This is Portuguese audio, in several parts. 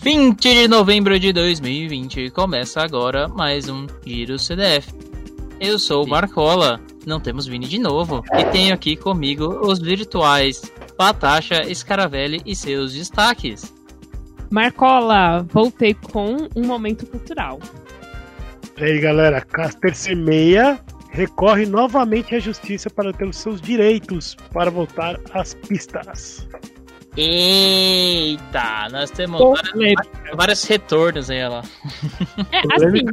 20 de novembro de 2020 começa agora mais um Giro CDF. Eu sou o Marcola, não temos Vini de novo, e tenho aqui comigo os virtuais Patacha, Scaravelli e seus destaques. Marcola, voltei com um momento cultural. E aí galera, Caster Semeia recorre novamente à justiça para ter os seus direitos para voltar às pistas. Eita, nós temos vários, vários retornos aí, lá. É, assim,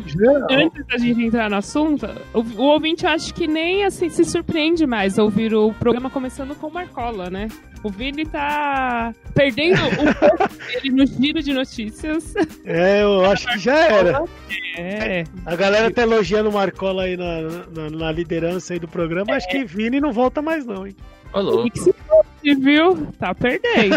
antes da gente entrar no assunto, o, o ouvinte eu acho que nem assim se surpreende mais ouvir o programa começando com Marcola, né? O Vini tá perdendo o foco dele no giro de notícias. É, eu acho que já era. É. A galera tá elogiando o Marcola aí na, na, na liderança aí do programa, é. acho que Vini não volta mais não, hein? Ô, Se fosse, viu? Tá perdendo.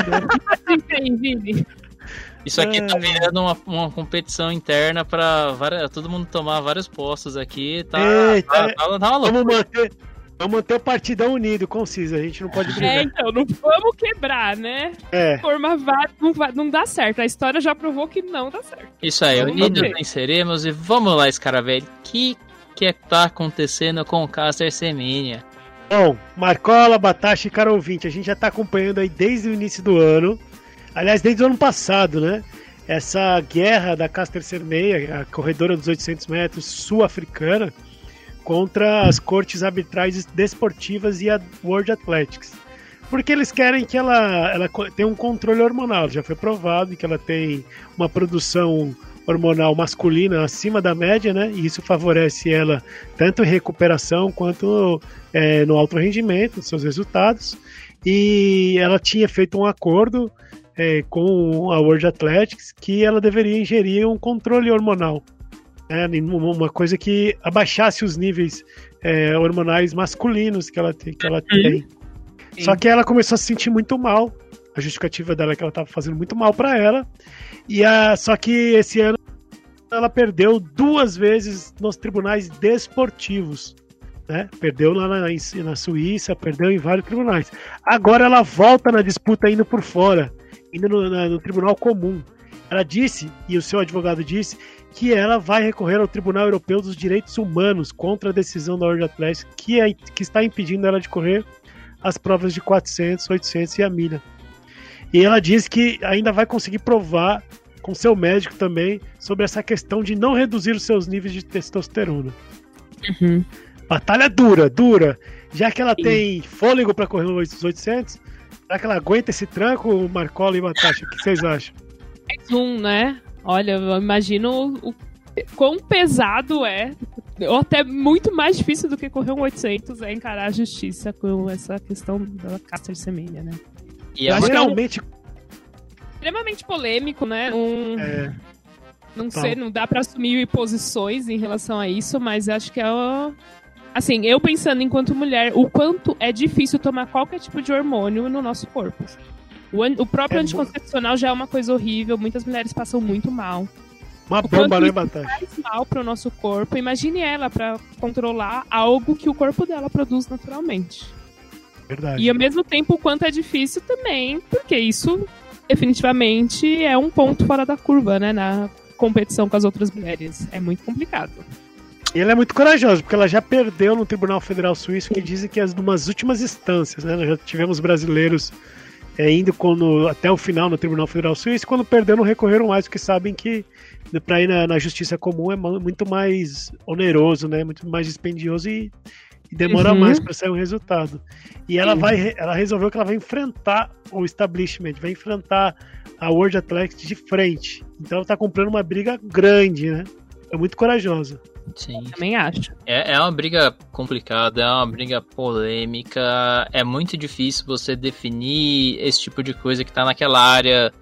Isso aqui tá virando uma, uma competição interna pra várias, todo mundo tomar vários postos aqui. Tá, Eita, tá, tá, tá vamos manter, vamos manter o partidão unido, conciso. A gente não pode brigar. É, então, não vamos quebrar, né? É. Forma vai, não, não dá certo. A história já provou que não dá certo. Isso aí, unidos venceremos. E vamos lá, Scaravelli. O que, que é tá acontecendo com o Caster Semenya? Bom, Marcola, Batacha e Caro Ouvinte, a gente já está acompanhando aí desde o início do ano. Aliás, desde o ano passado, né? Essa guerra da Caster Cermeia, a corredora dos 800 metros sul-africana, contra as cortes arbitrais desportivas e a World Athletics. Porque eles querem que ela, ela tenha um controle hormonal. Já foi provado que ela tem uma produção hormonal masculina acima da média, né? E isso favorece ela tanto em recuperação quanto é, no alto rendimento, seus resultados. E ela tinha feito um acordo é, com a World Athletics que ela deveria ingerir um controle hormonal. Né? Uma coisa que abaixasse os níveis é, hormonais masculinos que ela tem. Que ela tem. Só que ela começou a se sentir muito mal. A justificativa dela é que ela estava fazendo muito mal para ela. E a, só que esse ano ela perdeu duas vezes nos tribunais desportivos. Né? Perdeu lá na, na Suíça, perdeu em vários tribunais. Agora ela volta na disputa indo por fora, indo no, na, no tribunal comum. Ela disse, e o seu advogado disse, que ela vai recorrer ao Tribunal Europeu dos Direitos Humanos contra a decisão da World Athletics que, é, que está impedindo ela de correr as provas de 400, 800 e a milha. E ela diz que ainda vai conseguir provar com seu médico também sobre essa questão de não reduzir os seus níveis de testosterona. Uhum. Batalha dura, dura. Já que ela Sim. tem fôlego para correr os 800, será que ela aguenta esse tranco, Marcola e Batasha? O que vocês acham? Mais um, né? Olha, eu imagino o quão pesado é, ou até muito mais difícil do que correr um 800 é encarar a justiça com essa questão da caça de semelha, né? E eu acho realmente... que é um extremamente polêmico, né? Um, é. Não tá. sei, não dá para assumir posições em relação a isso, mas acho que é o... Assim, eu pensando enquanto mulher, o quanto é difícil tomar qualquer tipo de hormônio no nosso corpo. O, o próprio é anticoncepcional já é uma coisa horrível, muitas mulheres passam muito mal. Uma o bomba, né, Batata? faz mal pro nosso corpo. Imagine ela para controlar algo que o corpo dela produz naturalmente. Verdade. E ao mesmo tempo, o quanto é difícil também, porque isso definitivamente é um ponto fora da curva, né? Na competição com as outras mulheres. É muito complicado. E ela é muito corajosa, porque ela já perdeu no Tribunal Federal Suíço, que dizem que é umas últimas instâncias, né? Nós já tivemos brasileiros é, indo quando, até o final no Tribunal Federal Suíço, quando perdeu não recorreram mais, porque sabem que para ir na, na, justiça comum é muito mais oneroso, né? Muito mais dispendioso e, e demora uhum. mais para sair um resultado. E ela vai, ela resolveu que ela vai enfrentar o establishment, vai enfrentar a World Athletics de frente. Então ela tá comprando uma briga grande, né? É muito corajosa. Sim. Também acho. É, é uma briga complicada, é uma briga polêmica. É muito difícil você definir esse tipo de coisa que tá naquela área.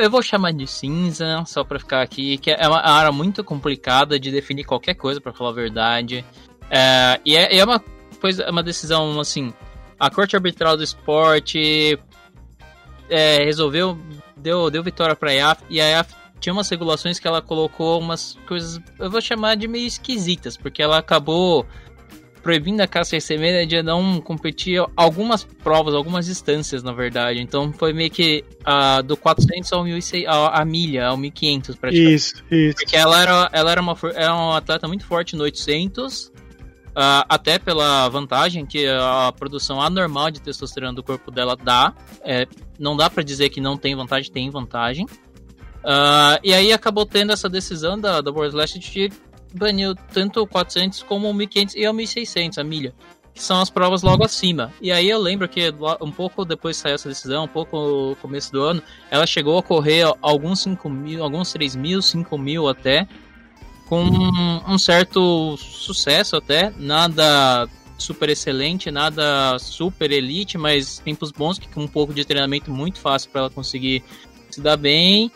Eu vou chamar de cinza, só pra ficar aqui, que é uma área muito complicada de definir qualquer coisa, para falar a verdade. É, e é, é uma coisa, é uma decisão assim. A Corte Arbitral do Esporte é, resolveu, deu, deu vitória para a IAF e a IAF tinha umas regulações que ela colocou umas coisas, eu vou chamar de meio esquisitas, porque ela acabou proibindo a Cássia Semeia de não competir algumas provas, algumas distâncias, na verdade. Então foi meio que uh, do 400 ao 1600, a, a milha, ao 1500 praticamente. Isso, isso. Porque ela era, ela era, uma, era uma atleta muito forte no 800, uh, ah, até pela vantagem que a produção anormal de testosterona do corpo dela dá. É, não dá para dizer que não tem vantagem, tem vantagem. Uh, e aí acabou tendo essa decisão da, da World Last de banir tanto o 400 como o 1500 e o 1600, a milha. Que são as provas logo acima. E aí eu lembro que um pouco depois saiu essa decisão, um pouco no começo do ano, ela chegou a correr alguns 5 mil, alguns 3 mil, 5 mil até, com um certo sucesso até, nada super excelente, nada super elite, mas tempos bons, que com um pouco de treinamento muito fácil para ela conseguir se dar bem.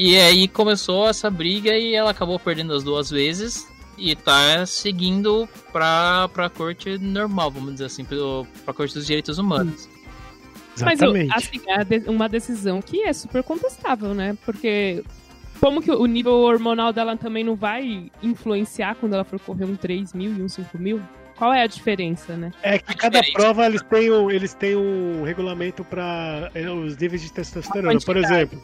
E aí começou essa briga e ela acabou perdendo as duas vezes e tá seguindo pra, pra corte normal, vamos dizer assim, pra corte dos direitos humanos. Exatamente. Mas, assim, é uma decisão que é super contestável, né? Porque como que o nível hormonal dela também não vai influenciar quando ela for correr um 3 mil e um 5 mil? Qual é a diferença, né? É que cada prova eles têm um, eles têm um regulamento para é, os níveis de testosterona. Por exemplo,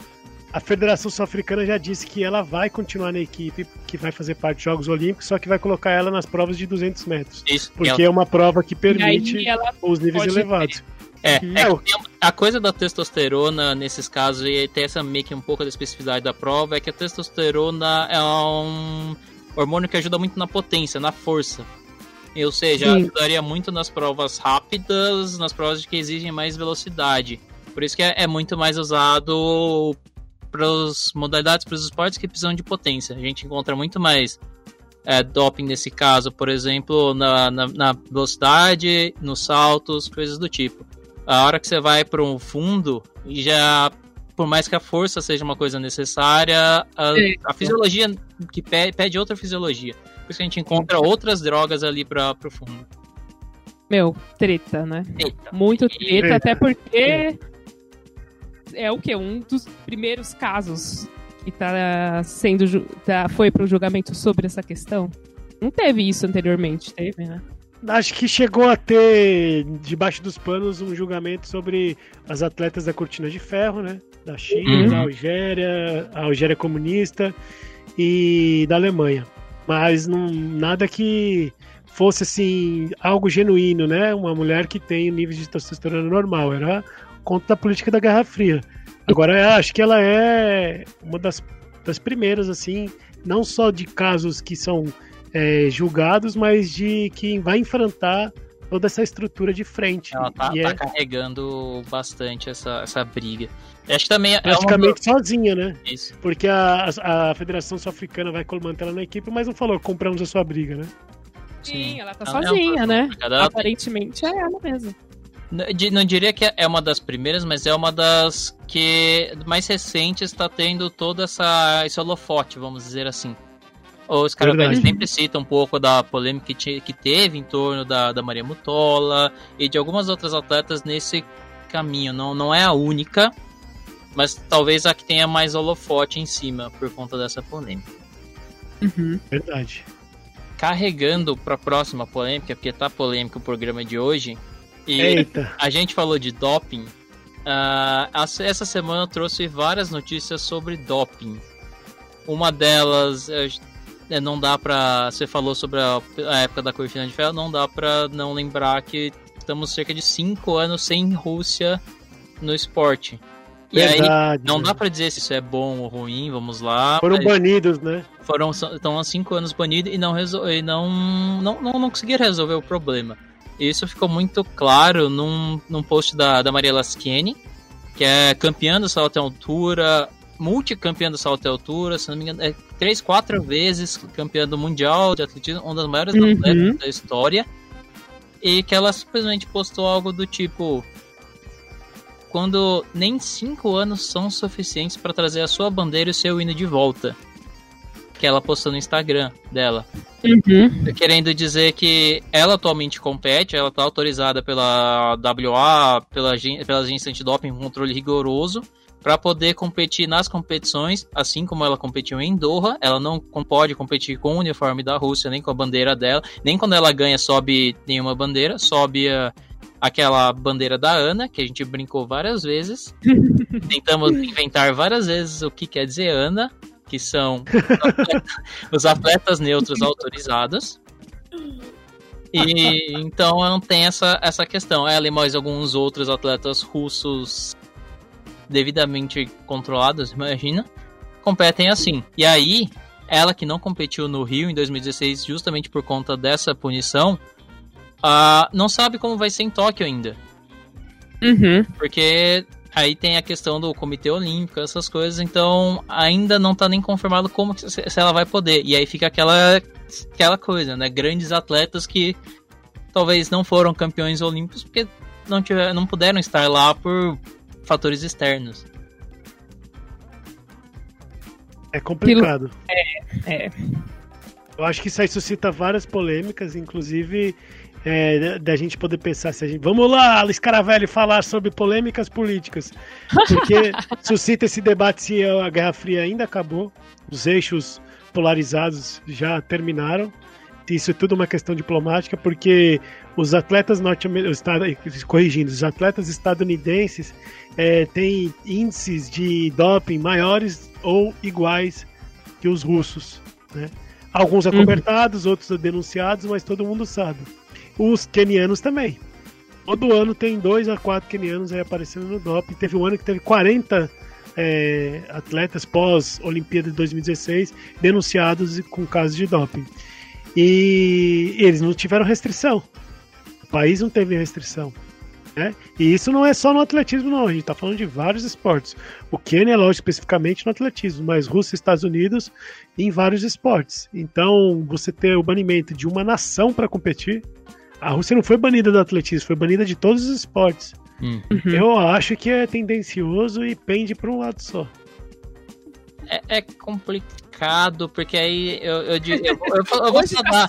a Federação Sul-Africana já disse que ela vai continuar na equipe, que vai fazer parte dos Jogos Olímpicos, só que vai colocar ela nas provas de 200 metros. Isso. Porque ela... é uma prova que permite os níveis elevados. É, é a coisa da testosterona nesses casos, e tem essa meio que um pouco da especificidade da prova, é que a testosterona é um hormônio que ajuda muito na potência, na força. Ou seja, Sim. ajudaria muito nas provas rápidas, nas provas que exigem mais velocidade. Por isso que é, é muito mais usado para as modalidades, para os esportes que precisam de potência. A gente encontra muito mais é, doping nesse caso, por exemplo, na, na, na, velocidade, nos saltos, coisas do tipo. A hora que você vai para um fundo, já por mais que a força seja uma coisa necessária, a, a fisiologia que pede, pede, outra fisiologia. Por isso que a gente encontra outras drogas ali para o fundo. Meu, treta, né? Treta. Muito treta, até porque é o que? Um dos primeiros casos que tá sendo. Tá, foi para o julgamento sobre essa questão? Não teve isso anteriormente, teve, né? Acho que chegou a ter, debaixo dos panos, um julgamento sobre as atletas da Cortina de Ferro, né? Da China, uhum. da Algéria, a Algéria comunista e da Alemanha. Mas não, nada que fosse assim algo genuíno, né? Uma mulher que tem níveis de testosterona normal. Era conta da política da Guerra Fria. Agora, acho que ela é uma das, das primeiras, assim, não só de casos que são é, julgados, mas de quem vai enfrentar toda essa estrutura de frente. Ela tá, tá é... carregando bastante essa, essa briga. acho que também é Praticamente uma... sozinha, né? Isso. Porque a, a Federação Sul-Africana vai manter ela na equipe, mas não falou, compramos a sua briga, né? Sim, Sim ela tá ela sozinha, é né? Aparentemente é ela mesma. Não diria que é uma das primeiras, mas é uma das que mais recentes está tendo toda essa esse holofote, vamos dizer assim. Os caras sempre citam um pouco da polêmica que, que teve em torno da, da Maria Mutola e de algumas outras atletas nesse caminho. Não, não é a única, mas talvez a que tenha mais holofote em cima por conta dessa polêmica. Uhum. Verdade. Carregando para a próxima polêmica, porque tá polêmico o programa de hoje, e Eita. a gente falou de doping. Uh, essa semana eu trouxe várias notícias sobre doping. Uma delas, não dá pra. Você falou sobre a, a época da cortina de ferro, não dá pra não lembrar que estamos cerca de 5 anos sem Rússia no esporte. E Verdade, aí, não dá pra dizer se isso é bom ou ruim, vamos lá. Foram banidos, né? Foram, estão há 5 anos banidos e, não, resol, e não, não, não, não conseguiram resolver o problema. Isso ficou muito claro num, num post da, da Maria Laskiene, que é campeã do salto à altura, multicampeã do salto à altura, se não me engano, é três, quatro vezes campeã do mundial de atletismo, uma das maiores uhum. atletas da história, e que ela simplesmente postou algo do tipo quando nem cinco anos são suficientes para trazer a sua bandeira e o seu hino de volta que ela postou no Instagram dela. Uhum. Querendo dizer que ela atualmente compete, ela está autorizada pela WA, pela, pela agência antidoping com controle rigoroso, para poder competir nas competições, assim como ela competiu em Doha. Ela não pode competir com o uniforme da Rússia, nem com a bandeira dela, nem quando ela ganha sobe nenhuma bandeira, sobe a, aquela bandeira da Ana, que a gente brincou várias vezes. Tentamos inventar várias vezes o que quer dizer Ana, que são os atletas neutros autorizados. E então não tem essa, essa questão. Ela e mais alguns outros atletas russos devidamente controlados, imagina, competem assim. E aí, ela que não competiu no Rio em 2016 justamente por conta dessa punição, uh, não sabe como vai ser em Tóquio ainda. Uhum. Porque aí tem a questão do Comitê Olímpico, essas coisas, então ainda não tá nem confirmado como se ela vai poder. E aí fica aquela aquela coisa, né? Grandes atletas que talvez não foram campeões olímpicos porque não tiver, não puderam estar lá por fatores externos. É complicado. É, é. Eu acho que isso aí suscita várias polêmicas, inclusive é, da gente poder pensar se a gente. Vamos lá, Alice Caravelli, falar sobre polêmicas políticas. Porque suscita esse debate se a Guerra Fria ainda acabou, os eixos polarizados já terminaram. Isso é tudo uma questão diplomática, porque os atletas norte-americanos, corrigindo, os atletas estadunidenses é, têm índices de doping maiores ou iguais que os russos. Né? Alguns acobertados, uhum. outros denunciados, mas todo mundo sabe. Os kenianos também. Todo ano tem dois a quatro kenianos aí aparecendo no doping. Teve um ano que teve 40 é, atletas pós-Olimpíada de 2016 denunciados com casos de doping. E eles não tiveram restrição. O país não teve restrição. Né? E isso não é só no atletismo, não. A gente está falando de vários esportes. O Quênia é lógico especificamente no atletismo, mas Rússia e Estados Unidos em vários esportes. Então, você ter o banimento de uma nação para competir. A Rússia não foi banida do atletismo, foi banida de todos os esportes. Uhum. Eu acho que é tendencioso e pende para um lado só. É, é complicado, porque aí eu, eu, eu, eu, eu, eu vou só dar.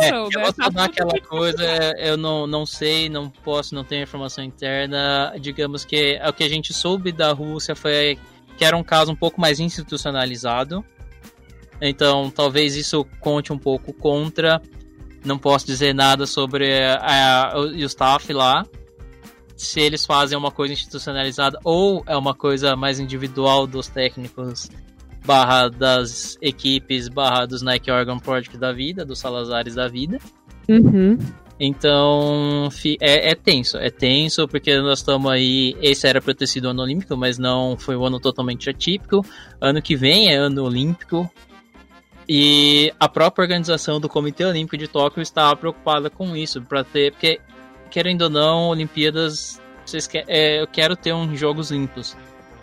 É, eu né? vou só dar aquela coisa, eu não, não sei, não posso, não tenho informação interna. Digamos que o que a gente soube da Rússia foi que era um caso um pouco mais institucionalizado. Então, talvez isso conte um pouco contra. Não posso dizer nada sobre a, a, o staff lá. Se eles fazem uma coisa institucionalizada ou é uma coisa mais individual dos técnicos barra das equipes, barra dos Nike Organ Project da vida, dos Salazares da vida. Uhum. Então, é, é, tenso, é tenso, porque nós estamos aí. Esse era para ter sido o ano olímpico, mas não foi um ano totalmente atípico. Ano que vem é ano olímpico. E a própria organização do Comitê Olímpico de Tóquio estava preocupada com isso, para ter. Porque, querendo ou não, Olimpíadas. Vocês quer, é, eu quero ter uns jogos limpos.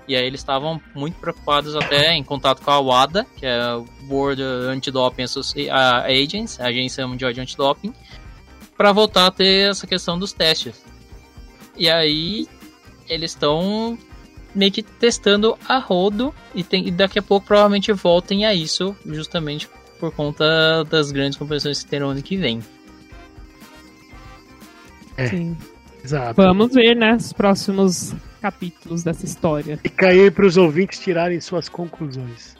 E aí eles estavam muito preocupados até em contato com a WADA, que é a World Anti-Doping Agency, a Agência Mundial de Antidoping, para voltar a ter essa questão dos testes. E aí eles estão meio que testando a rodo e, tem, e daqui a pouco provavelmente voltem a isso, justamente por conta das grandes competições que terão ano que vem. É, Sim. Exato. Vamos ver, né, os próximos capítulos dessa história. E cair para os ouvintes tirarem suas conclusões.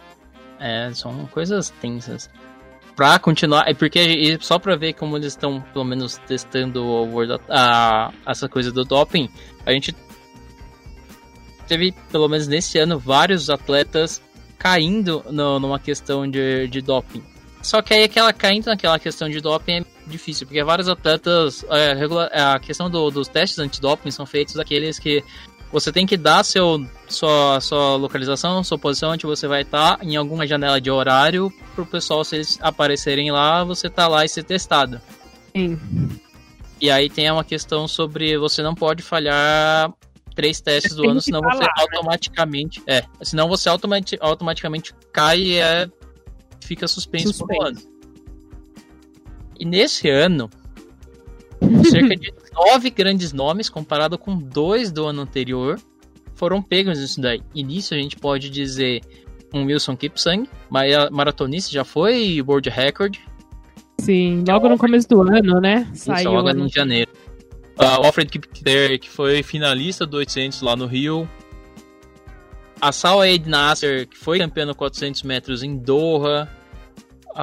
É, são coisas tensas. Pra continuar, é porque só pra ver como eles estão, pelo menos, testando o World, a, essa coisa do doping, a gente teve, pelo menos nesse ano, vários atletas caindo no, numa questão de, de doping. Só que aí aquela caindo naquela questão de doping é difícil, porque vários atletas. É, a questão do, dos testes antidoping são feitos daqueles que você tem que dar seu, sua, sua localização, sua posição onde você vai estar em alguma janela de horário para o pessoal, se eles aparecerem lá, você tá lá e ser testado. Sim. E aí tem uma questão sobre você não pode falhar três testes do ano, senão você lá, né? automaticamente. Né? É, senão você automati automaticamente cai e é, fica suspenso, suspenso. por um ano. E nesse ano, cerca de nove grandes nomes, comparado com dois do ano anterior, foram pegos nisso daí. E nisso a gente pode dizer um Wilson Kipsang, maratonista, já foi World Record. Sim, logo no começo do ano, né? Saiu logo em janeiro. Uh, Alfred Kipter, que foi finalista do 800 lá no Rio. a Sal Aid Nasser, que foi campeão no 400 metros em Doha,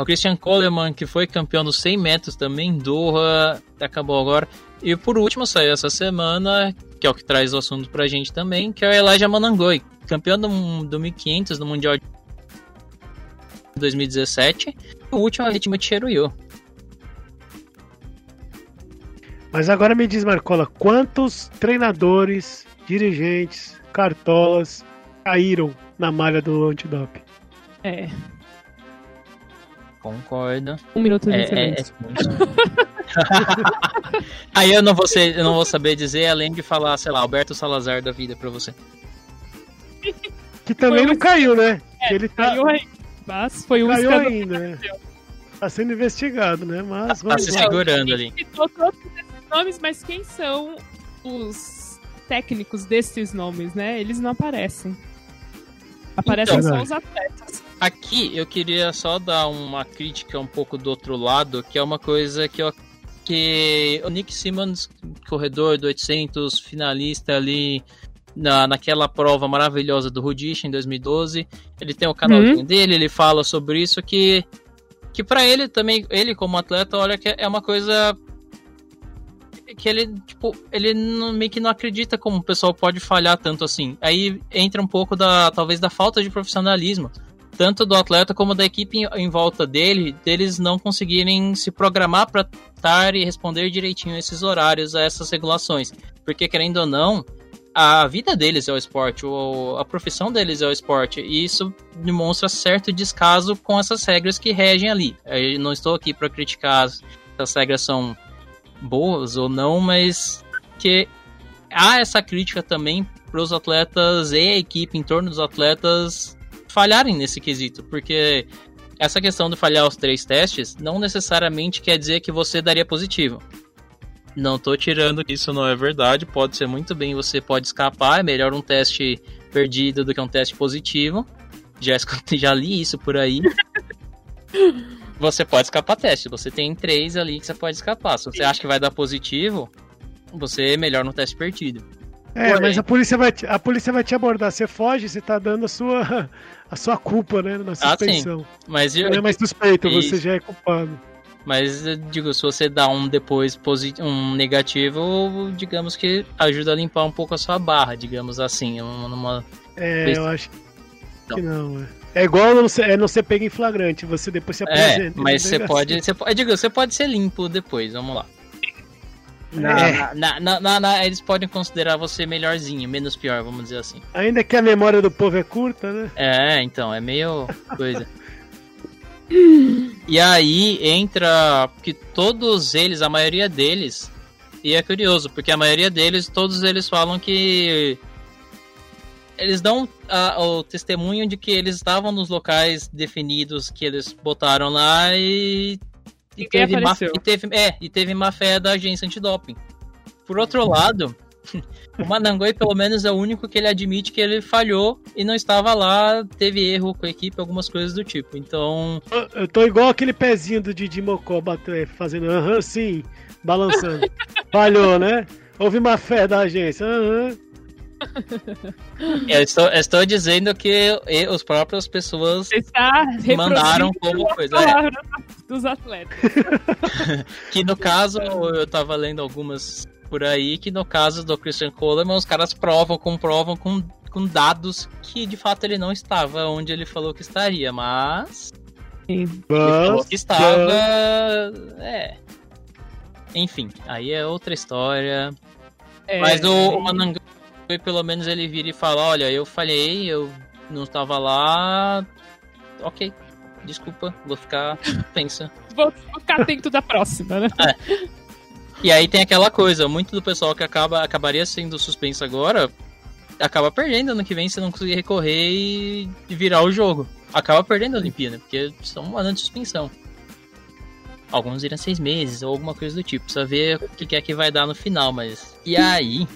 o Christian Coleman, que foi campeão dos 100 metros também em Doha, acabou agora. E por último, saiu essa semana, que é o que traz o assunto pra gente também, que é o Elijah Manangoi, campeão do, do 1500 no Mundial de 2017. O último é o ritmo Cheruyo. Mas agora me diz, Marcola, quantos treinadores, dirigentes, cartolas caíram na malha do antidoping? É, Concordo. Um minuto de é, é, é Aí eu não, vou ser, eu não vou saber dizer, além de falar, sei lá, Alberto Salazar da vida pra você. Que também não caiu, né? É, ele tá... caiu aí. Mas foi um caiu ainda, né? Tá sendo investigado, né? Mas tá, tá se segurando ali. citou todos esses nomes, mas quem são os técnicos desses nomes, né? Eles não aparecem. Aparecem então, só os atletas. Aqui eu queria só dar uma crítica um pouco do outro lado, que é uma coisa que eu que o Nick Simmons, corredor do 800, finalista ali na, naquela prova maravilhosa do Rudish em 2012, ele tem o canalzinho uhum. dele, ele fala sobre isso que que para ele também, ele como atleta, olha que é uma coisa que ele, tipo, ele não, meio que não acredita como o pessoal pode falhar tanto assim. Aí entra um pouco da, talvez, da falta de profissionalismo tanto do atleta como da equipe em, em volta dele, deles não conseguirem se programar para estar e responder direitinho esses horários a essas regulações. Porque, querendo ou não, a vida deles é o esporte, o, a profissão deles é o esporte, e isso demonstra certo descaso com essas regras que regem ali. Eu não estou aqui para criticar as regras são boas ou não, mas que há essa crítica também para os atletas e a equipe em torno dos atletas falharem nesse quesito, porque essa questão de falhar os três testes não necessariamente quer dizer que você daria positivo. Não tô tirando que isso não é verdade, pode ser muito bem, você pode escapar, é melhor um teste perdido do que um teste positivo. Já, já li isso por aí. você pode escapar teste, você tem três ali que você pode escapar. Se você acha que vai dar positivo, você é melhor no teste perdido. É, Porém. mas a polícia, vai te, a polícia vai te abordar. Você foge, você tá dando a sua, a sua culpa, né? Na suspensão. Ah, sim. Mas eu, não é mais suspeito, isso. você já é culpado. Mas, digo, se você dá um depois um negativo, digamos que ajuda a limpar um pouco a sua barra, digamos assim. Numa... É, eu acho que não, é. É igual não ser, é não ser pego em flagrante, você depois se é, apresenta. É, mas você pode, você pode. Digo, você pode ser limpo depois, vamos lá. É. Na, na, na, na, eles podem considerar você melhorzinho, menos pior, vamos dizer assim. Ainda que a memória do povo é curta, né? É, então, é meio coisa. e aí entra que todos eles, a maioria deles, e é curioso, porque a maioria deles, todos eles falam que eles dão a, o testemunho de que eles estavam nos locais definidos que eles botaram lá e e teve, má, e teve, é, e teve má fé da agência antidoping. Por outro lado, o Manangoi, pelo menos, é o único que ele admite que ele falhou e não estava lá, teve erro com a equipe, algumas coisas do tipo. Então. Eu tô igual aquele pezinho do Didi Mocó fazendo aham, sim, balançando. Falhou, né? Houve má fé da agência. Aham. Eu estou, eu estou dizendo que os próprias pessoas mandaram como coisa. É. Dos atletas. que no caso, eu estava lendo algumas por aí, que no caso do Christian Coleman, os caras provam, comprovam com, com dados que de fato ele não estava onde ele falou que estaria, mas. Ele falou que estava. É. Enfim, aí é outra história. É, mas o, o Manangá e pelo menos ele vira e fala, olha, eu falhei, eu não estava lá. Ok, desculpa, vou ficar pensa. vou ficar atento da próxima, né? É. E aí tem aquela coisa, muito do pessoal que acaba acabaria sendo suspenso agora acaba perdendo ano que vem se não conseguir recorrer e virar o jogo. Acaba perdendo a Olimpíada, porque são um ano de suspensão. Alguns irão seis meses ou alguma coisa do tipo. Precisa ver o que é que vai dar no final, mas. E aí,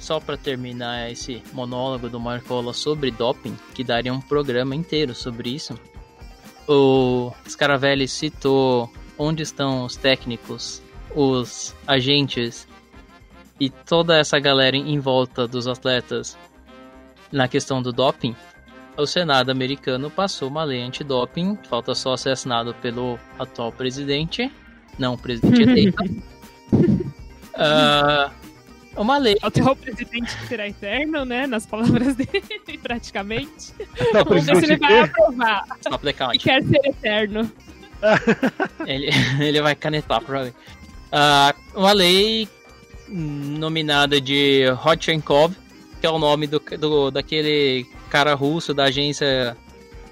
só para terminar esse monólogo do Marcola sobre doping, que daria um programa inteiro sobre isso, o Scaravelli citou onde estão os técnicos, os agentes e toda essa galera em volta dos atletas. na questão do doping, o Senado americano passou uma lei antidoping, falta só ser assinado pelo atual presidente, não, o presidente eleito. uh, uma lei. O atual presidente será eterno, né? Nas palavras dele, praticamente. Vamos ver se ele vai aprovar. Stop the count. E quer ser eterno. ele, ele vai canetar, provavelmente. Uh, uma lei nominada de Rodchenkov, que é o nome do, do, daquele cara russo da agência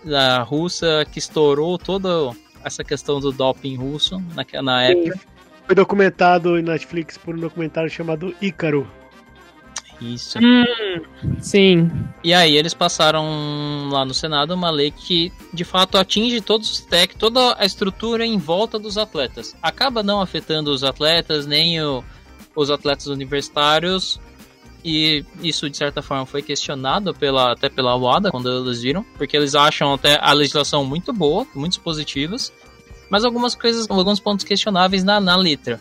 da russa que estourou toda essa questão do doping russo na, na época. Foi documentado em Netflix por um documentário chamado Ícaro. Isso. Hum, sim. E aí eles passaram lá no Senado uma lei que de fato atinge todos os tech, toda a estrutura em volta dos atletas. Acaba não afetando os atletas, nem o, os atletas universitários. E isso de certa forma foi questionado pela, até pela UADA quando eles viram, porque eles acham até a legislação muito boa, muito positivas, mas algumas coisas, alguns pontos questionáveis na, na letra.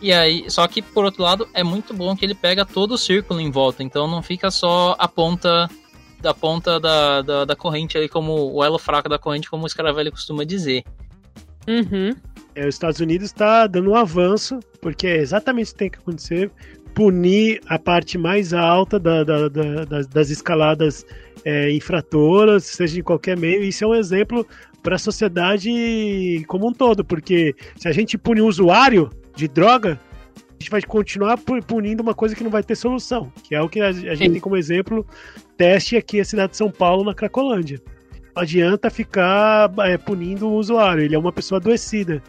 E aí, só que por outro lado, é muito bom que ele pega todo o círculo em volta, então não fica só a ponta da ponta da, da, da corrente ali, como o elo fraco da corrente, como o Scaravelli costuma dizer. Uhum. É, os Estados Unidos está dando um avanço, porque é exatamente isso que tem que acontecer punir a parte mais alta da, da, da, das, das, escaladas é, infratoras, seja em qualquer meio. Isso é um exemplo para a sociedade como um todo, porque se a gente punir o usuário, de droga, a gente vai continuar punindo uma coisa que não vai ter solução, que é o que a, gente tem como exemplo teste aqui a cidade de São Paulo na Cracolândia. Não adianta ficar é, punindo o usuário, ele é uma pessoa adoecida.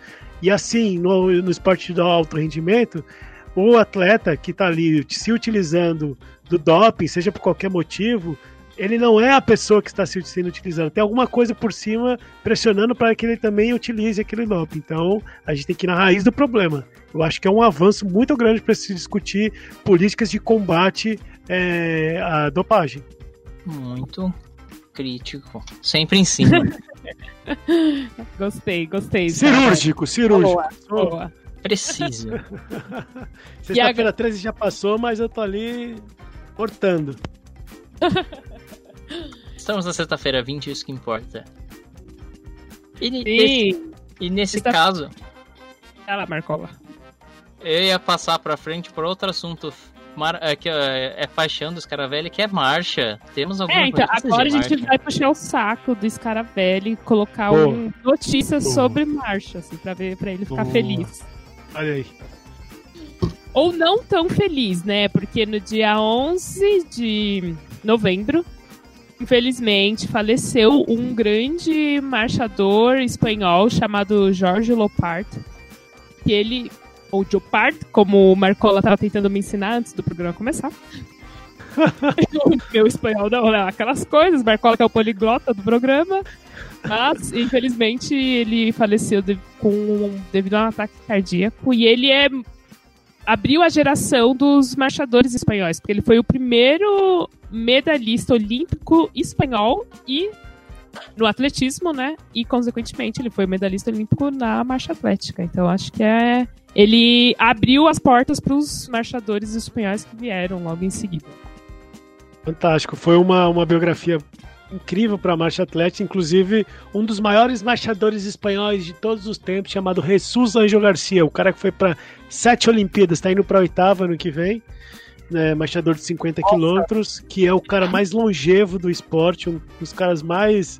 E assim, no, no esporte de alto rendimento, o atleta que está ali se utilizando do doping, seja por qualquer motivo, ele não é a pessoa que está se sendo utilizando. Tem alguma coisa por cima pressionando para que ele também utilize aquele doping. Então, a gente tem que ir na raiz do problema. Eu acho que é um avanço muito grande para se discutir políticas de combate é, à dopagem. Muito crítico. Sempre em cima. gostei, gostei. Cirúrgico, cirúrgico. Boa, boa. Preciso. Sexta-feira 13 já passou, mas eu tô ali cortando. Estamos na sexta-feira 20, isso que importa. E, nesse, e nesse caso. Ela, Marcola. Eu ia passar pra frente por outro assunto mar, é, que é, é paixão do Scaravelli, que é marcha. Temos alguma É, então, agora a gente vai puxar o saco do Scaravelli e colocar um notícias sobre marcha, assim, pra, ver, pra ele ficar feliz. Olha aí. Ou não tão feliz, né? Porque no dia 11 de novembro, infelizmente, faleceu um grande marchador espanhol chamado Jorge Lopart. Que ele ou Jopart, como o Marcola estava tentando me ensinar antes do programa começar. meu espanhol não, não, aquelas coisas, Marcola que é o poliglota do programa. Mas, infelizmente, ele faleceu de, com, devido a um ataque cardíaco. E ele é abriu a geração dos marchadores espanhóis, porque ele foi o primeiro medalhista olímpico espanhol e no atletismo, né? E consequentemente ele foi medalhista olímpico na marcha atlética. Então acho que é ele abriu as portas para os marchadores espanhóis que vieram logo em seguida. Fantástico, foi uma, uma biografia incrível para a marcha atlética, inclusive um dos maiores marchadores espanhóis de todos os tempos, chamado Jesus Anjo Garcia, o cara que foi para sete Olimpíadas, está indo para a oitava no que vem, né, marchador de 50 quilômetros, que é o cara mais longevo do esporte, um dos caras mais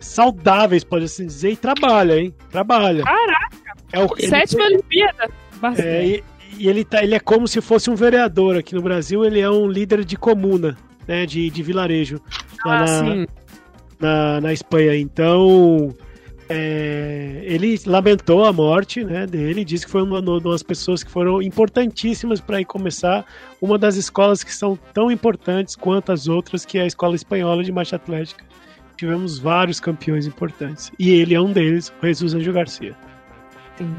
saudáveis, pode assim dizer, e trabalha, hein? Trabalha. Caraca! É o, Sétima ele, Olimpíada. É, e, e, ele, tá, ele é como se fosse um vereador aqui no Brasil, ele é um líder de comuna, né? De, de vilarejo. Ah, na, sim. Na, na Espanha. Então. É, ele lamentou a morte né, dele, disse que foi uma, uma das pessoas que foram importantíssimas para começar uma das escolas que são tão importantes quanto as outras, que é a Escola Espanhola de Marcha Atlética. Tivemos vários campeões importantes. E ele é um deles, o Jesus Anjo Garcia. Sim.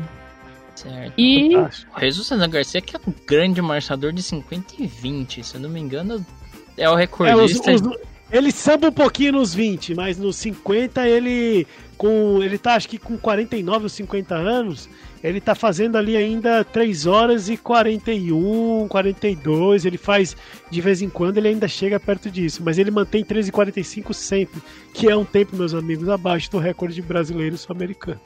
Certo. E o Jesus Ana Garcia que é um grande marchador de 50 e 20, se eu não me engano, é o recordista. É, os, os, Ele samba um pouquinho nos 20, mas nos 50 ele com ele tá acho que com 49 ou 50 anos, ele tá fazendo ali ainda 3 horas e 41, 42, ele faz de vez em quando, ele ainda chega perto disso, mas ele mantém 13 e 45 sempre, que é um tempo, meus amigos, abaixo do recorde brasileiro sul-americano.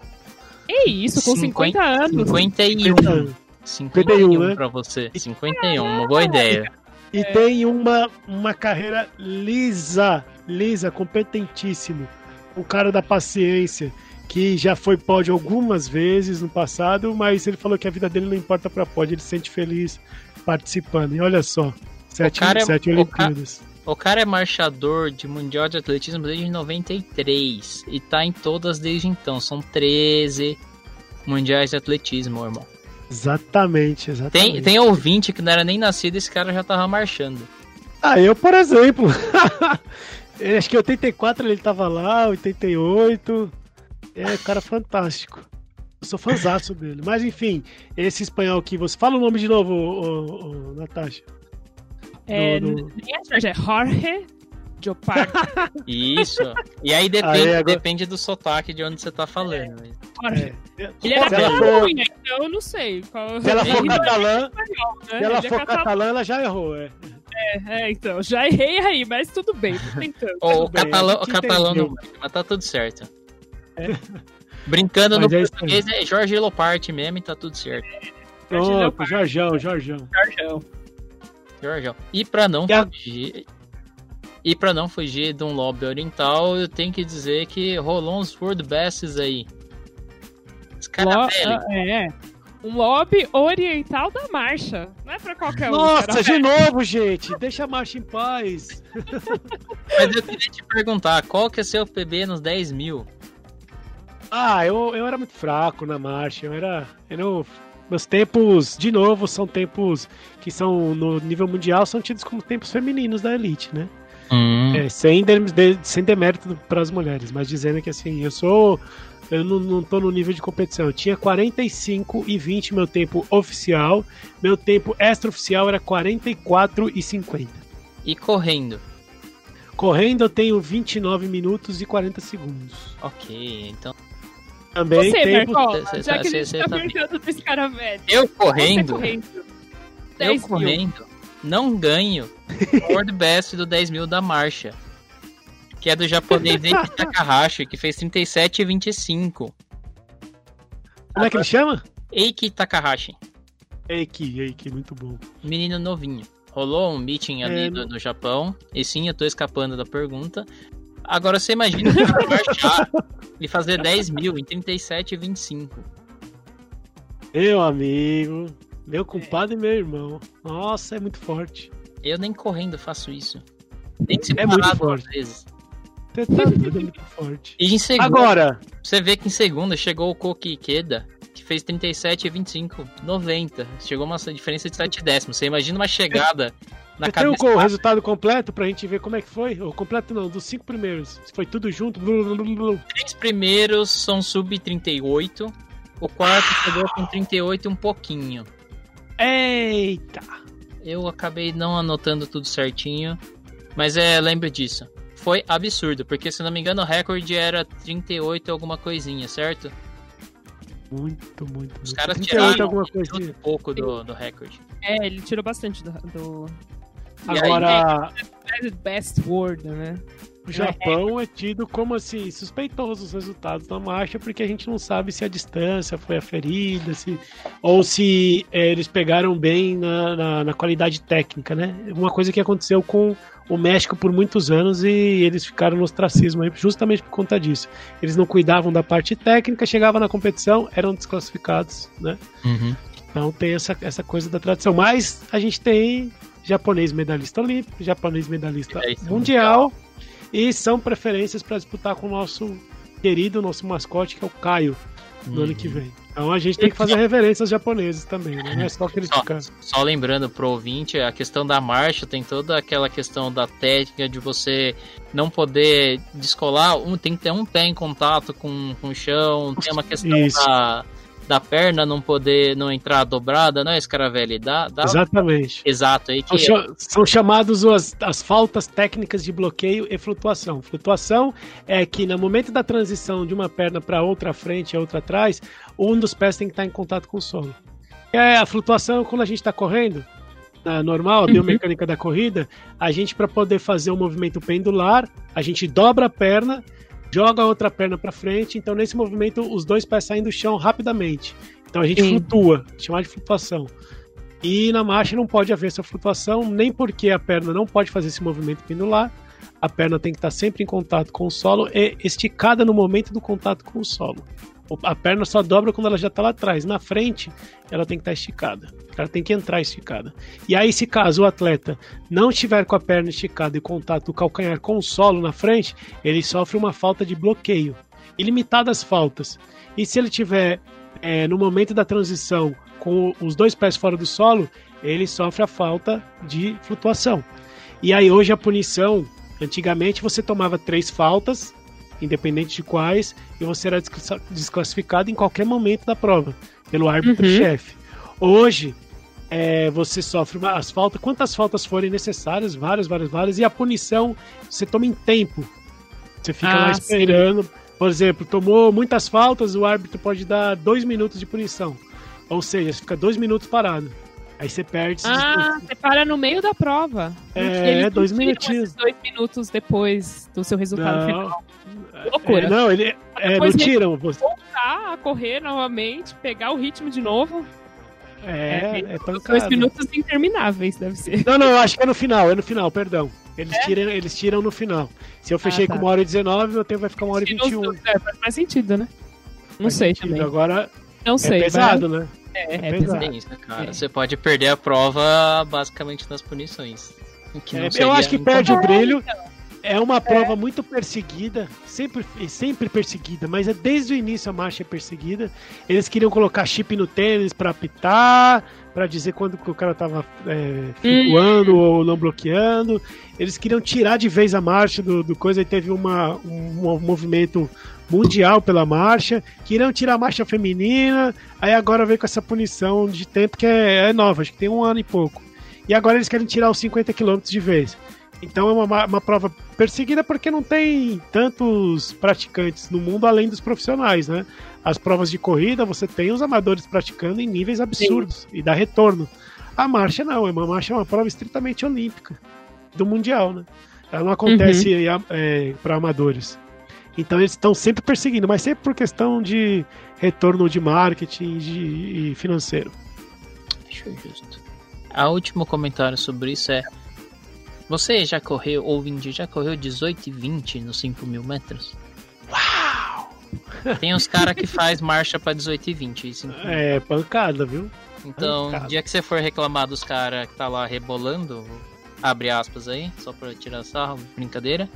É isso, com 50, 50 anos. 51. 50 anos. 51, 51 né? pra você. 51, uma boa ideia. E é. tem uma, uma carreira lisa, lisa, competentíssimo. Um cara da paciência, que já foi pódio algumas vezes no passado, mas ele falou que a vida dele não importa para pódio, ele se sente feliz participando. E olha só, sete, cara é, sete Olimpíadas. O, o cara é marchador de Mundial de Atletismo desde 93 e tá em todas desde então. São 13 Mundiais de Atletismo, irmão. Exatamente, exatamente. Tem, tem ouvinte que não era nem nascido esse cara já tava marchando. Ah, eu, por exemplo. Acho que em 84 ele tava lá, 88. É, cara fantástico. Eu sou fãzaço dele. Mas enfim, esse espanhol que você. Fala o nome de novo, ô, ô, Natasha. É, do, do... é Jorge Isso. E aí depende, aí, agora... depende do sotaque de onde você tá falando. É. Ele era Catalunha, então eu não sei. Qual... Se ela for catalã, né? se ela for é catalã, ela já errou, é. É, é, então, já errei aí, mas tudo bem, tô tentando. o catalão, o catalão não mas tá tudo certo. É. Brincando mas no é português é Jorge Loparte mesmo e tá tudo certo. Pronto, Jorjão, Jorjão. Jorjão. Jorjão. E pra não fugir, e para não fugir de um lobby oriental, eu tenho que dizer que rolou uns World Bests aí. Lo é, um lobby oriental da marcha. Não é pra qualquer um. Nossa, de novo, gente. Deixa a marcha em paz. Mas eu queria te perguntar, qual que é seu PB nos 10 mil? Ah, eu, eu era muito fraco na marcha. Eu era. Eu meus tempos, de novo, são tempos que são no nível mundial, são tidos como tempos femininos da elite, né? Hum. É, sem, de, sem demérito para as mulheres, mas dizendo que assim, eu sou. Eu não, não tô no nível de competição. Eu tinha 45 e 20 meu tempo oficial. Meu tempo extraoficial era 44 e 50. E correndo? Correndo eu tenho 29 minutos e 40 segundos. Ok, então. Também Você, tempo... Marcola, já tá, que a gente tá, tá perguntando desse cara velho. Eu correndo? correndo. Eu correndo não ganho o World Best do 10 mil da marcha. Que é do japonês Eiki Takahashi, que fez 37,25. Como é que ele chama? Eiki Takahashi. Eiki, Eiki, muito bom. Menino novinho. Rolou um meeting ali é, no, no, Japão. E sim, eu tô escapando da pergunta. Agora você imagina o cara marchar e fazer 10 mil em 37,25. Meu amigo, meu compadre e meu irmão. Nossa, é muito forte. Eu nem correndo faço isso. Nem se é muito forte. vezes. Você tá doido, é muito forte. E em segundo, Agora, você vê que em segundo chegou o Koki Ikeda, que fez 37 e 25, 90. Chegou uma diferença de 7 décimos. Você imagina uma chegada na Você tem o, o resultado completo pra gente ver como é que foi? O completo não, dos cinco primeiros. Foi tudo junto? Três primeiros são sub 38. O quarto chegou com 38 e um pouquinho. Eita! Eu acabei não anotando tudo certinho, mas é, lembro disso. Foi absurdo, porque se não me engano o recorde era 38 alguma coisinha, certo? Muito, muito. Os caras tiraram alguma coisa. um pouco do, do recorde. É, ele tirou bastante do. do... Agora. Aí, best word, né? O Japão é tido como assim, suspeitoso os resultados da marcha, porque a gente não sabe se a distância foi aferida, se, ou se é, eles pegaram bem na, na, na, qualidade técnica, né? Uma coisa que aconteceu com o México por muitos anos e eles ficaram no ostracismo justamente por conta disso. Eles não cuidavam da parte técnica, chegavam na competição, eram desclassificados, né? Uhum. Então tem essa, essa coisa da tradição. Mas a gente tem japonês medalhista olímpico, japonês medalhista é mundial. mundial e são preferências para disputar com o nosso querido, nosso mascote, que é o Caio, no uhum. ano que vem. Então a gente tem que fazer reverências japoneses também, né? não é só criticar. Só, só lembrando pro ouvinte, a questão da marcha tem toda aquela questão da técnica de você não poder descolar, um, tem que ter um pé em contato com, com o chão, tem uma questão Isso. da da perna não poder não entrar dobrada, não é, Scaravelli? Dá, dá... Exatamente. Exato. Aí que... são, são chamados as, as faltas técnicas de bloqueio e flutuação. Flutuação é que no momento da transição de uma perna para outra frente e outra atrás, um dos pés tem que estar em contato com o solo. É a flutuação quando a gente está correndo, na normal, a uhum. biomecânica uhum. da corrida, a gente para poder fazer o um movimento pendular, a gente dobra a perna joga a outra perna para frente, então nesse movimento os dois pés saem do chão rapidamente. Então a gente Sim. flutua, chamar de flutuação. E na marcha não pode haver essa flutuação, nem porque a perna não pode fazer esse movimento pendular. A perna tem que estar sempre em contato com o solo e esticada no momento do contato com o solo. A perna só dobra quando ela já está lá atrás. Na frente, ela tem que estar esticada. Ela tem que entrar esticada. E aí, se caso o atleta não estiver com a perna esticada e contato do calcanhar com o solo na frente, ele sofre uma falta de bloqueio. Ilimitadas faltas. E se ele tiver é, no momento da transição com os dois pés fora do solo, ele sofre a falta de flutuação. E aí hoje a punição, antigamente você tomava três faltas independente de quais, e você era desclassificado em qualquer momento da prova, pelo árbitro-chefe. Uhum. Hoje, é, você sofre as faltas, quantas faltas forem necessárias, várias, várias, várias, e a punição você toma em tempo. Você fica ah, lá esperando. Sim. Por exemplo, tomou muitas faltas, o árbitro pode dar dois minutos de punição. Ou seja, você fica dois minutos parado. Aí você perde. Ah, você para no meio da prova. É, dois minutinhos. Dois minutos depois do seu resultado não, final. Loucura. É, não, ele é, não tiram. Você... Voltar a correr novamente, pegar o ritmo de novo. É, é, é Dois minutos intermináveis, deve ser. Não, não, eu acho que é no final, é no final, perdão. Eles, é? tiram, eles tiram no final. Se eu fechei ah, tá. com uma hora e 19, meu tempo vai ficar uma hora e 21. É, faz mais sentido, né? Não faz sei sentido. também. Agora, não sei, é pesado, né? É, é, é. Isso, cara. É. Você pode perder a prova basicamente nas punições. É, eu acho que perde o brilho. Então. É uma prova é. muito perseguida, sempre, sempre perseguida, mas é desde o início a marcha é perseguida. Eles queriam colocar chip no tênis para apitar, para dizer quando o cara tava é, flutuando hum. ou não bloqueando. Eles queriam tirar de vez a marcha do, do coisa e teve uma, um, um movimento mundial pela marcha. Queriam tirar a marcha feminina, aí agora veio com essa punição de tempo que é, é nova, acho que tem um ano e pouco. E agora eles querem tirar os 50 km de vez. Então é uma, uma prova perseguida porque não tem tantos praticantes no mundo além dos profissionais, né? As provas de corrida você tem os amadores praticando em níveis absurdos Sim. e dá retorno. A marcha não, é uma marcha é uma prova estritamente olímpica do mundial, né? Ela não acontece uhum. é, para amadores. Então eles estão sempre perseguindo, mas sempre por questão de retorno de marketing de, e financeiro. Justo. A último comentário sobre isso é você já correu, ouvinte, já correu 18 e 20 nos 5 mil metros? Uau! Tem uns caras que faz marcha pra 18 e 20. é, pancada, viu? Então, pancada. dia que você for reclamar dos caras que tá lá rebolando, abre aspas aí, só pra tirar sarro, brincadeira.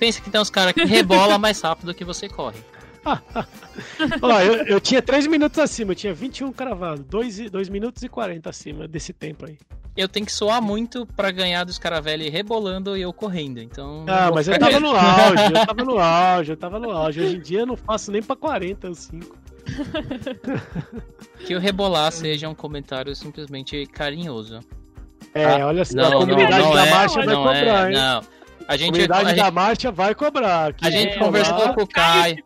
Pensa que tem uns caras que rebola mais rápido que você corre. Ó, eu, eu tinha 3 minutos acima, eu tinha 21 cravado, 2, 2 minutos e 40 acima desse tempo aí eu tenho que soar muito para ganhar dos Caravelli rebolando e eu correndo. Então. Ah, mas eu tava no auge, eu tava no auge, eu tava no auge. Hoje em dia eu não faço nem pra 40 ou 5. que o rebolar seja um comentário simplesmente carinhoso. É, ah, olha só, a comunidade não, não da é, marcha vai cobrar, é, hein? Não. A gente, comunidade a, da marcha vai cobrar. A gente conversou com o Caio.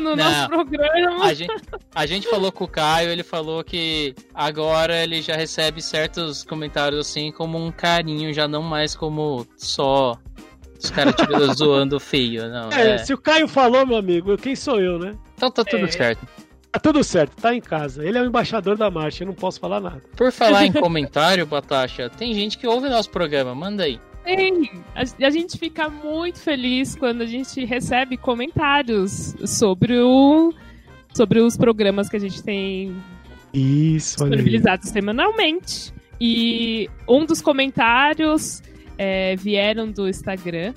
No nosso programa. A gente, a gente falou com o Caio, ele falou que agora ele já recebe certos comentários assim como um carinho, já não mais como só os caras zoando feio. Não, é, é, se o Caio falou, meu amigo, quem sou eu, né? Então tá tudo é. certo. Tá tudo certo, tá em casa. Ele é o embaixador da marcha, eu não posso falar nada. Por falar em comentário, Batacha, tem gente que ouve nosso programa, manda aí. Sim, a, a, gente fica muito feliz quando a gente recebe comentários sobre o sobre os programas que a gente tem Isso, disponibilizados semanalmente. E um dos comentários é, vieram do Instagram,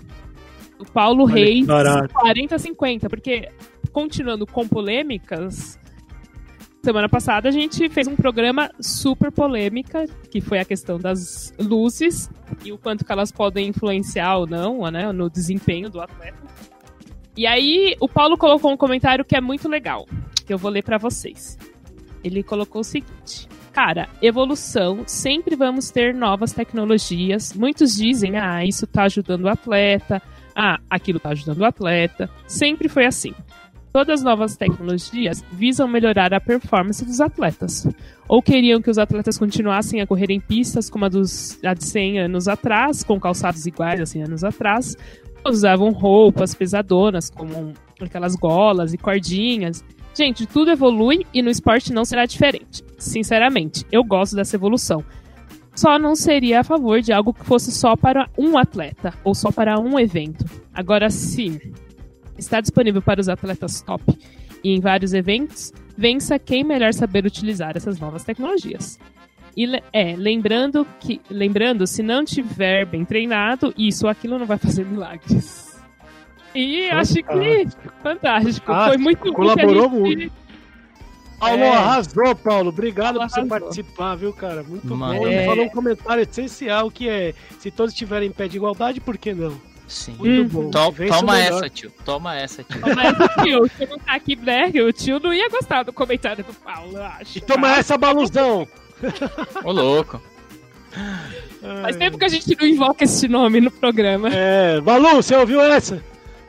o Paulo Olha Reis 4050, porque continuando com polêmicas, Semana passada a gente fez um programa super polêmica, que foi a questão das luzes e o quanto que elas podem influenciar ou não né, no desempenho do atleta. E aí o Paulo colocou um comentário que é muito legal, que eu vou ler para vocês. Ele colocou o seguinte: Cara, evolução, sempre vamos ter novas tecnologias. Muitos dizem, ah, isso tá ajudando o atleta, ah, aquilo tá ajudando o atleta. Sempre foi assim. Todas as novas tecnologias visam melhorar a performance dos atletas. Ou queriam que os atletas continuassem a correr em pistas como a, dos, a de 100 anos atrás, com calçados iguais a 100 anos atrás. Usavam roupas pesadonas, como aquelas golas e cordinhas. Gente, tudo evolui e no esporte não será diferente. Sinceramente, eu gosto dessa evolução. Só não seria a favor de algo que fosse só para um atleta ou só para um evento. Agora, sim, está disponível para os atletas top e em vários eventos, vença quem melhor saber utilizar essas novas tecnologias. E é, lembrando que, lembrando, se não tiver bem treinado, isso ou aquilo não vai fazer milagres. E fantástico. acho que fantástico. Ah, Foi muito Colaborou gente... muito. Paulo é. arrasou, Paulo. Obrigado Paulo por você arrasou. participar, viu, cara? Muito Mano, bom. Ele é... falou um comentário essencial que é: se todos estiverem em pé de igualdade, por que não? Sim. Muito hum. bom. To toma essa, tio. Toma essa, tio. Toma essa, tio. Se não tá aqui, né? O tio não ia gostar do comentário do Paulo, eu acho. E toma essa, baluzão. Ô, louco. Faz tempo que a gente não invoca esse nome no programa. É, Balu, você ouviu essa?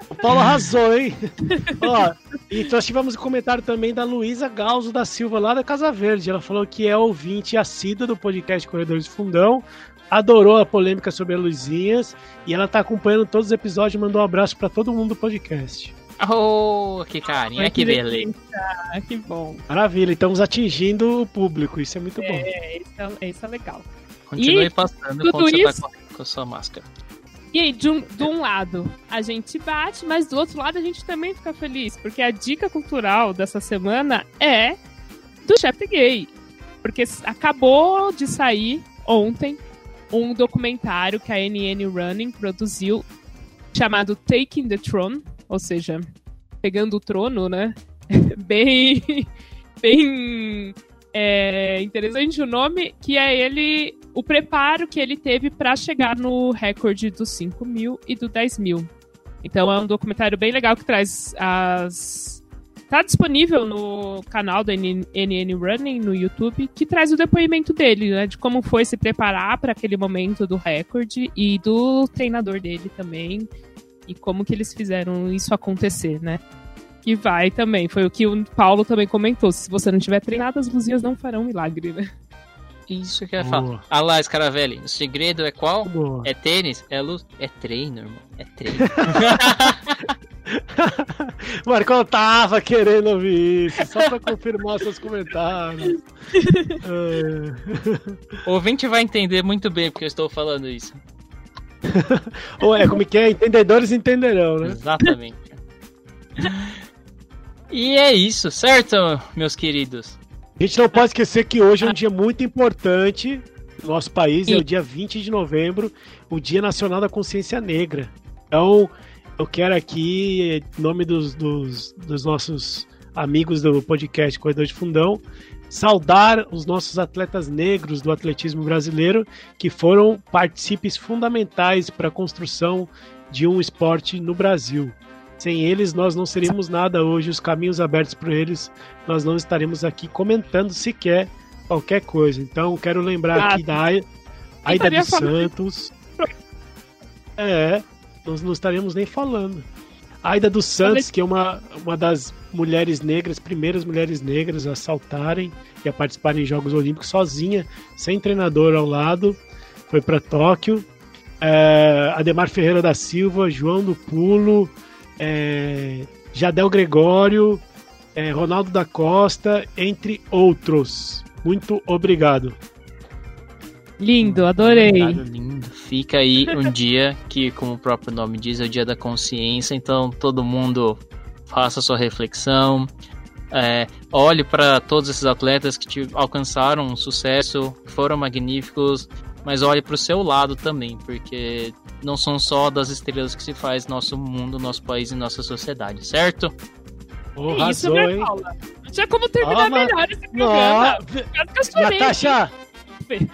O Paulo arrasou, hein? Ó, e nós tivemos um comentário também da Luísa Galzo da Silva, lá da Casa Verde. Ela falou que é ouvinte assídua do podcast Corredores de Fundão, adorou a polêmica sobre a Luizinhas e ela tá acompanhando todos os episódios e mandou um abraço para todo mundo do podcast. Oh, que carinha, que, que beleza. Que bom. Maravilha, estamos atingindo o público, isso é muito bom. É, isso é, isso é legal. Continue e passando enquanto você tá isso... tá com a sua máscara. E aí, de um, de um lado, a gente bate, mas do outro lado a gente também fica feliz, porque a dica cultural dessa semana é do Chef Gay. Porque acabou de sair ontem um documentário que a NN Running produziu chamado Taking the Throne, ou seja, pegando o trono, né? bem, bem é, interessante o nome, que é ele o preparo que ele teve para chegar no recorde dos 5 mil e do 10 mil. Então é um documentário bem legal que traz as. Tá disponível no canal do NN Running no YouTube, que traz o depoimento dele, né? De como foi se preparar para aquele momento do recorde e do treinador dele também. E como que eles fizeram isso acontecer, né? Que vai também. Foi o que o Paulo também comentou. Se você não tiver treinado, as luzinhas não farão milagre, né? Isso que eu ia falar. Ah lá, Scaravelli, o segredo é qual? Boa. É tênis? É luz? É treino, irmão. É treino. Marcão tava querendo ouvir isso, só pra confirmar seus comentários. é. O ouvinte vai entender muito bem porque eu estou falando isso. Ou é, como que é? Entendedores entenderão, né? Exatamente. e é isso, certo, meus queridos? A gente não pode esquecer que hoje é um dia muito importante no nosso país, é o dia 20 de novembro, o Dia Nacional da Consciência Negra. Então, eu quero aqui, em nome dos, dos, dos nossos amigos do podcast Corredor de Fundão, saudar os nossos atletas negros do atletismo brasileiro que foram partícipes fundamentais para a construção de um esporte no Brasil. Sem eles, nós não seríamos nada hoje. Os caminhos abertos para eles, nós não estaremos aqui comentando sequer qualquer coisa. Então, quero lembrar ah, aqui da Aida dos Santos. É, nós não estaremos nem falando. Aida dos Santos, que é uma, uma das mulheres negras, primeiras mulheres negras a saltarem e a participarem em Jogos Olímpicos sozinha, sem treinador ao lado, foi para Tóquio. É, Ademar Ferreira da Silva, João do Pulo, é, Jadel Gregório, é, Ronaldo da Costa, entre outros. Muito obrigado. Lindo, adorei. lindo. Fica aí um dia que, como o próprio nome diz, é o dia da consciência. Então, todo mundo faça sua reflexão. É, olhe para todos esses atletas que te alcançaram um sucesso, foram magníficos, mas olhe para o seu lado também, porque não são só das estrelas que se faz nosso mundo, nosso país e nossa sociedade, certo? Oh, é isso, né, Paula? Não tinha como terminar ah, melhor esse programa. Natasha,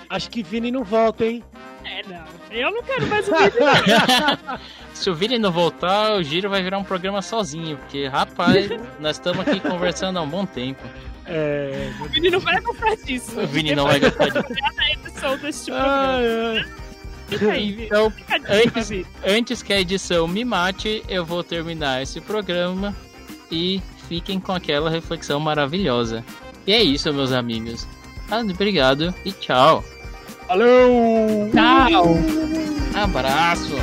acho que Vini não volta, hein? É, não. Eu não quero mais o Vini. se o Vini não voltar, o Giro vai virar um programa sozinho, porque, rapaz, nós estamos aqui conversando há um bom tempo. É... O Vini não vai gostar disso. O Vini não vai gostar disso. a edição deste programa. Fica aí, então, antes, antes que a edição me mate, eu vou terminar esse programa e fiquem com aquela reflexão maravilhosa. E é isso, meus amigos. Obrigado e tchau. Valeu! Tchau! Abraço!